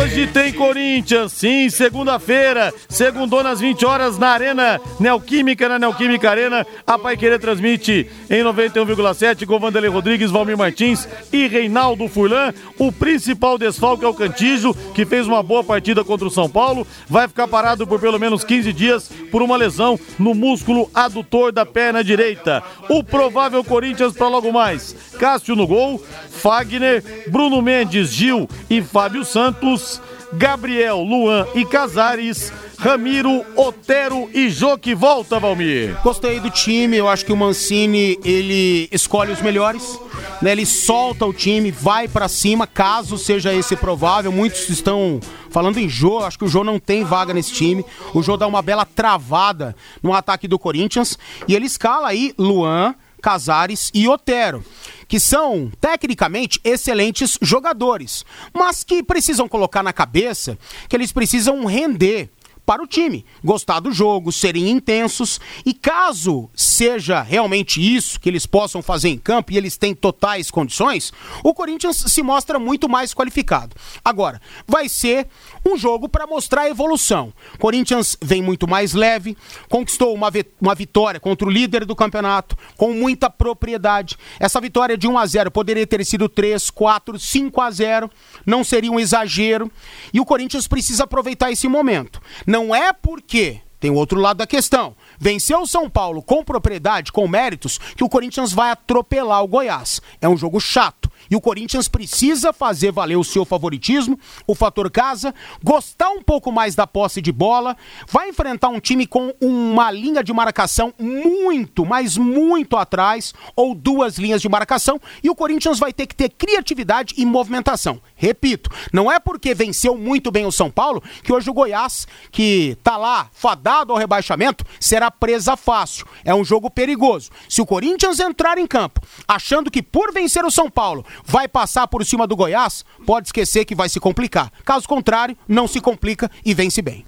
Hoje tem Corinthians, sim, segunda-feira, segundou nas 20 horas na Arena Neoquímica, na Neoquímica Arena. A Pai Querer transmite em 91,7 com Vanderlei Rodrigues, Valmir Martins e Reinaldo Furlan. O principal desfalque é o Cantijo, que fez uma boa partida contra o São Paulo. Vai ficar parado por pelo menos 15 dias por uma lesão no músculo adutor da perna direita. O provável Corinthians para logo mais. Cássio no gol, Fagner, Bruno Mendes, Gil e Fábio Santos, Gabriel, Luan e Casares, Ramiro, Otero e Jô que volta, Valmir. Gostei do time, eu acho que o Mancini, ele escolhe os melhores, né? Ele solta o time, vai pra cima, caso seja esse provável. Muitos estão falando em Jô, acho que o Jô não tem vaga nesse time. O Jô dá uma bela travada no ataque do Corinthians e ele escala aí Luan, Casares e Otero, que são tecnicamente excelentes jogadores, mas que precisam colocar na cabeça que eles precisam render para o time, gostar do jogo, serem intensos e caso seja realmente isso que eles possam fazer em campo e eles têm totais condições, o Corinthians se mostra muito mais qualificado. Agora, vai ser um jogo para mostrar a evolução. Corinthians vem muito mais leve, conquistou uma, uma vitória contra o líder do campeonato, com muita propriedade. Essa vitória de 1 a 0 poderia ter sido 3, 4, 5 a 0 não seria um exagero. E o Corinthians precisa aproveitar esse momento. Não é porque tem o outro lado da questão. Venceu o São Paulo com propriedade, com méritos, que o Corinthians vai atropelar o Goiás. É um jogo chato. E o Corinthians precisa fazer valer o seu favoritismo, o fator casa, gostar um pouco mais da posse de bola, vai enfrentar um time com uma linha de marcação muito, mas muito atrás, ou duas linhas de marcação, e o Corinthians vai ter que ter criatividade e movimentação. Repito, não é porque venceu muito bem o São Paulo que hoje o Goiás, que tá lá fadado ao rebaixamento, será presa fácil. É um jogo perigoso. Se o Corinthians entrar em campo achando que por vencer o São Paulo vai passar por cima do Goiás, pode esquecer que vai se complicar. Caso contrário, não se complica e vence bem.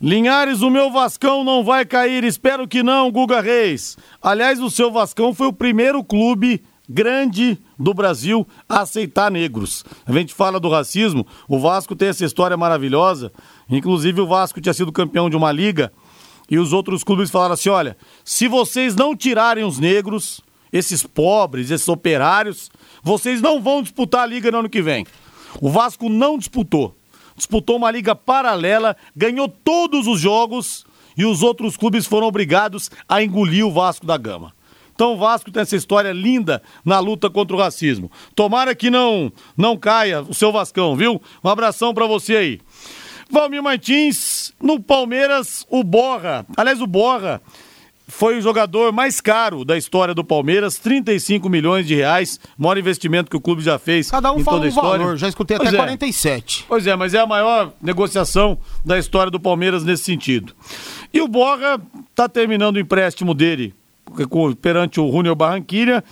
Linhares, o meu Vascão não vai cair, espero que não, Guga Reis. Aliás, o seu Vascão foi o primeiro clube grande do Brasil aceitar negros. A gente fala do racismo, o Vasco tem essa história maravilhosa. Inclusive, o Vasco tinha sido campeão de uma liga e os outros clubes falaram assim: olha, se vocês não tirarem os negros, esses pobres, esses operários, vocês não vão disputar a liga no ano que vem. O Vasco não disputou. Disputou uma liga paralela, ganhou todos os jogos e os outros clubes foram obrigados a engolir o Vasco da Gama. Então o Vasco tem essa história linda na luta contra o racismo. Tomara que não não caia o seu Vascão, viu? Um abração para você aí. Valmir Martins, no Palmeiras, o Borra. Aliás, o Borra foi o jogador mais caro da história do Palmeiras, 35 milhões de reais, maior investimento que o clube já fez. Cada um em fala toda um história. valor, já escutei Pois até é. 47. Pois é, mas é a maior negociação da história do Palmeiras nesse sentido. E o Borra está terminando o empréstimo dele perante o Júnior Barranquilha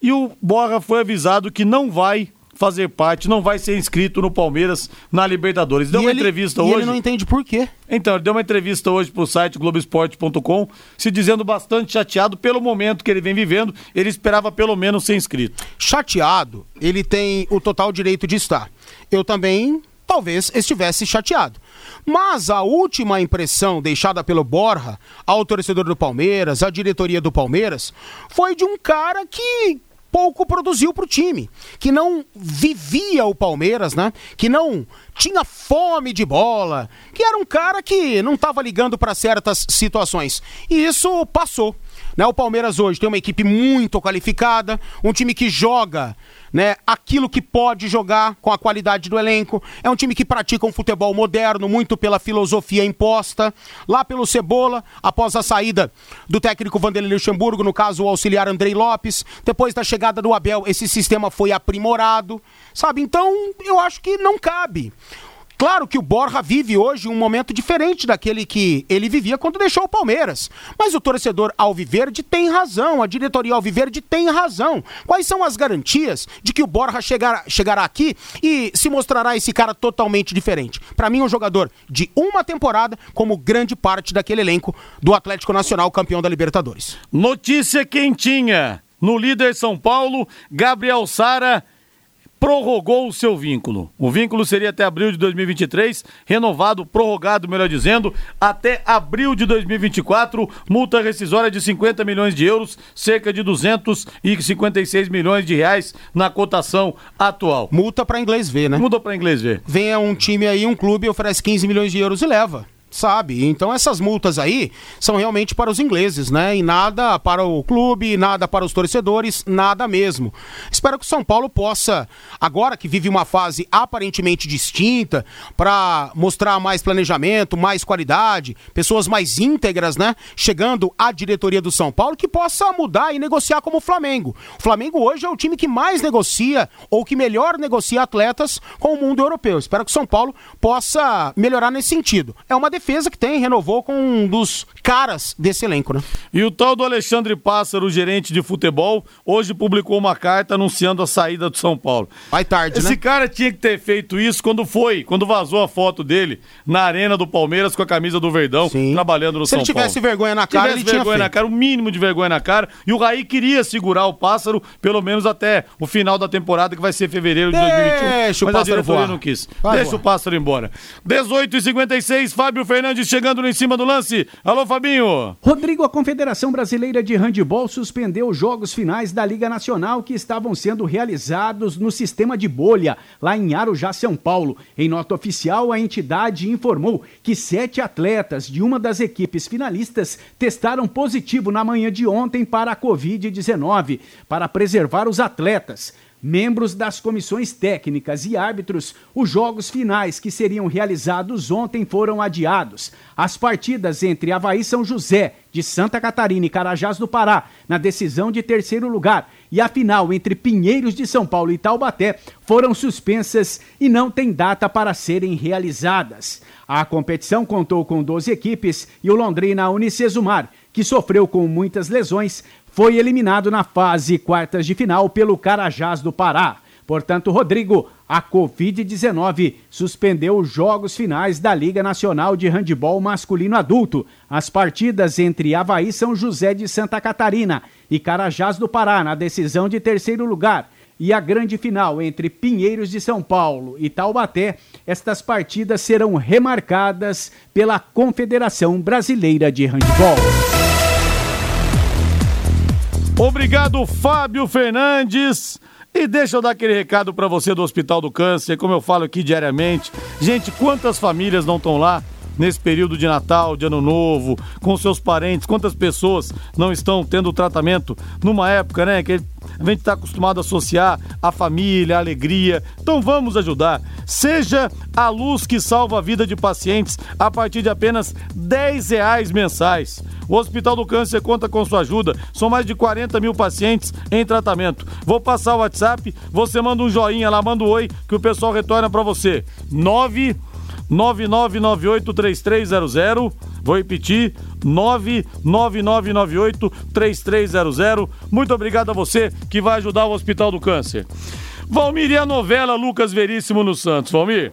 e o Borra foi avisado que não vai fazer parte, não vai ser inscrito no Palmeiras na Libertadores. Deu E uma ele- entrevista e hoje. ele não entende por quê. Então, ele deu uma entrevista hoje pro site Globoesporte.com, se dizendo bastante chateado pelo momento que ele vem vivendo. Ele esperava pelo menos ser inscrito. chateado, ele tem o total direito de estar. Eu também, talvez, estivesse chateado. Mas a última impressão deixada pelo Borja ao torcedor do Palmeiras, à diretoria do Palmeiras, foi de um cara que pouco produziu para o time, que não vivia o Palmeiras, né? Que não tinha fome de bola, que era um cara que não estava ligando para certas situações. E isso passou. Né? O Palmeiras hoje tem uma equipe muito qualificada, um time que joga né, aquilo que pode jogar com a qualidade do elenco. É um time que pratica um futebol moderno, muito pela filosofia imposta. Lá pelo Cebola, após a saída do técnico Vanderlei Luxemburgo, no caso o auxiliar Andrei Lopes, depois da chegada do Abel, esse sistema foi aprimorado, sabe? Então, eu acho que não cabe. Claro que o Borja vive hoje um momento diferente daquele que ele vivia quando deixou o Palmeiras. Mas o torcedor Alviverde tem razão, a diretoria Alviverde tem razão. Quais são as garantias de que o Borja chegará, chegará aqui e se mostrará esse cara totalmente diferente? Para mim, um jogador de uma temporada como grande parte daquele elenco do Atlético Nacional, campeão da Libertadores. Notícia quentinha. No líder São Paulo, Gabriel Sara prorrogou o seu vínculo. O vínculo seria até abril de 2023, renovado, prorrogado, melhor dizendo, até abril de 2024, multa rescisória de 50 milhões de euros, cerca de 256 milhões de reais na cotação atual. Multa para inglês ver, né? Mudou para inglês ver. venha um time aí, um clube, oferece 15 milhões de euros e leva. Sabe? Então essas multas aí são realmente para os ingleses, né? E nada para o clube, nada para os torcedores, nada mesmo. Espero que o São Paulo possa, agora que vive uma fase aparentemente distinta, para mostrar mais planejamento, mais qualidade, pessoas mais íntegras, né? Chegando à diretoria do São Paulo, que possa mudar e negociar como o Flamengo. O Flamengo hoje é o time que mais negocia ou que melhor negocia atletas com o mundo europeu. Espero que o São Paulo possa melhorar nesse sentido. É uma defesa que tem, renovou com um dos caras desse elenco, né? E o tal do Alexandre Pássaro, gerente de futebol, hoje publicou uma carta anunciando a saída do São Paulo. Vai tarde, Esse né? cara tinha que ter feito isso quando foi, quando vazou a foto dele na arena do Palmeiras com a camisa do Verdão, Sim. trabalhando no Se São ele tivesse Paulo. vergonha na cara, tivesse ele tinha vergonha na cara, o mínimo de vergonha na cara. E o Raí queria segurar o pássaro, pelo menos até o final da temporada, que vai ser fevereiro de Deixa 2021. o mas a pássaro voar. não quis. Vai Deixa voar. o pássaro embora. 18 e 56 Fábio Fernandes chegando em cima do lance. Alô, Fabinho. Rodrigo, a Confederação Brasileira de Handebol suspendeu os jogos finais da Liga Nacional que estavam sendo realizados no sistema de bolha, lá em Arujá, São Paulo. Em nota oficial, a entidade informou que sete atletas de uma das equipes finalistas testaram positivo na manhã de ontem para a Covid-19. Para preservar os atletas, membros das comissões técnicas e árbitros, os jogos finais que seriam realizados ontem foram adiados. As partidas entre Havaí e São José, de Santa Catarina e Carajás do Pará, na decisão de terceiro lugar, e a final entre Pinheiros de São Paulo e Taubaté foram suspensas e não tem data para serem realizadas. A competição contou com 12 equipes e o Londrina Unicesumar, que sofreu com muitas lesões, foi eliminado na fase quartas de final pelo Carajás do Pará. Portanto, Rodrigo, a Covid-19 suspendeu os jogos finais da Liga Nacional de Handebol Masculino Adulto. As partidas entre Havaí São José de Santa Catarina e Carajás do Pará, na decisão de terceiro lugar, e a grande final entre Pinheiros de São Paulo e Taubaté, estas partidas serão remarcadas pela Confederação Brasileira de Handebol. Obrigado, Fábio Fernandes. E deixa eu dar aquele recado para você do Hospital do Câncer, como eu falo aqui diariamente. Gente, quantas famílias não estão lá nesse período de Natal, de Ano Novo, com seus parentes? Quantas pessoas não estão tendo tratamento numa época, né, que a gente está acostumado a associar a família, a alegria. Então vamos ajudar. Seja a luz que salva a vida de pacientes a partir de apenas 10 reais mensais. O Hospital do Câncer conta com sua ajuda. São mais de 40 mil pacientes em tratamento. Vou passar o WhatsApp, você manda um joinha lá, manda um oi, que o pessoal retorna para você. 9 99983300. Vou repetir: 999983300. Muito obrigado a você que vai ajudar o Hospital do Câncer. Valmir e a novela Lucas Veríssimo no Santos. Valmir.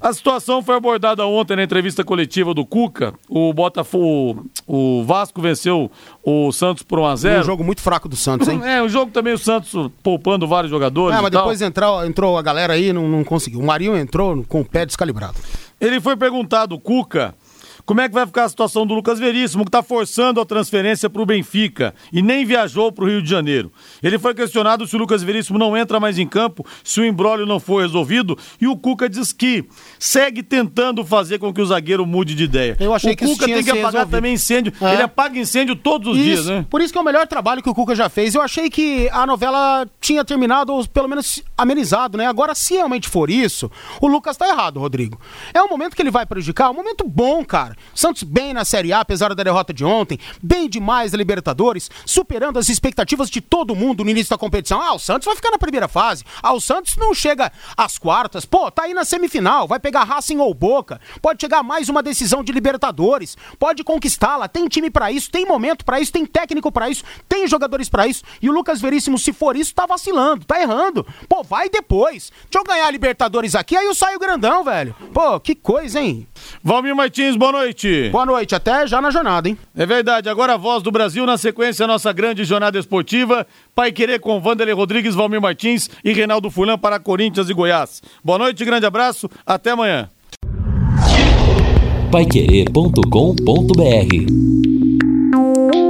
A situação foi abordada ontem na entrevista coletiva do Cuca. O Botafogo, o Vasco venceu o Santos por 1 a 0. Um jogo muito fraco do Santos, hein? É, o jogo também o Santos poupando vários jogadores. É, mas depois entrou, entrou a galera aí não, não conseguiu. O Marinho entrou com o pé descalibrado. Ele foi perguntado, Cuca, como é que vai ficar a situação do Lucas Veríssimo, que está forçando a transferência para o Benfica e nem viajou para o Rio de Janeiro. Ele foi questionado se o Lucas Veríssimo não entra mais em campo, se o embrólio não for resolvido, e o Cuca diz que segue tentando fazer com que o zagueiro mude de ideia. Eu achei o que Cuca tem que apagar resolvido. também incêndio. É. Ele apaga incêndio todos os dias, Isso, né? Por isso que é o melhor trabalho que o Cuca já fez. Eu achei que a novela tinha terminado, ou pelo menos amenizado, né? Agora, se realmente for isso, o Lucas tá errado, Rodrigo. É um momento que ele vai prejudicar, é um momento bom, cara. Santos bem na Série A, apesar da derrota de ontem, bem demais na Libertadores, superando as expectativas de todo mundo no início da competição. Ah, o Santos vai ficar na primeira fase. Ah, o Santos não chega às quartas. Pô, tá aí na semifinal, vai pegar Racing ou Boca. Pode chegar mais uma decisão de Libertadores. Pode conquistá-la. Tem time pra isso, tem momento pra isso, tem técnico pra isso, tem jogadores pra isso. E o Lucas Veríssimo, se for isso, tá vacilando, tá errando. Pô, vai depois. Deixa eu ganhar a Libertadores aqui, aí eu saio grandão, velho. Pô, que coisa, hein? Valmir Martins, boa noite. Boa noite, até já na jornada, hein? É verdade, agora a voz do Brasil, na sequência, a nossa grande jornada esportiva. Pai Querer com Vanderlei Rodrigues, Valmir Martins e Reinaldo Fulan para Corinthians e Goiás. Boa noite, grande abraço, até amanhã. Paiquerê.com.br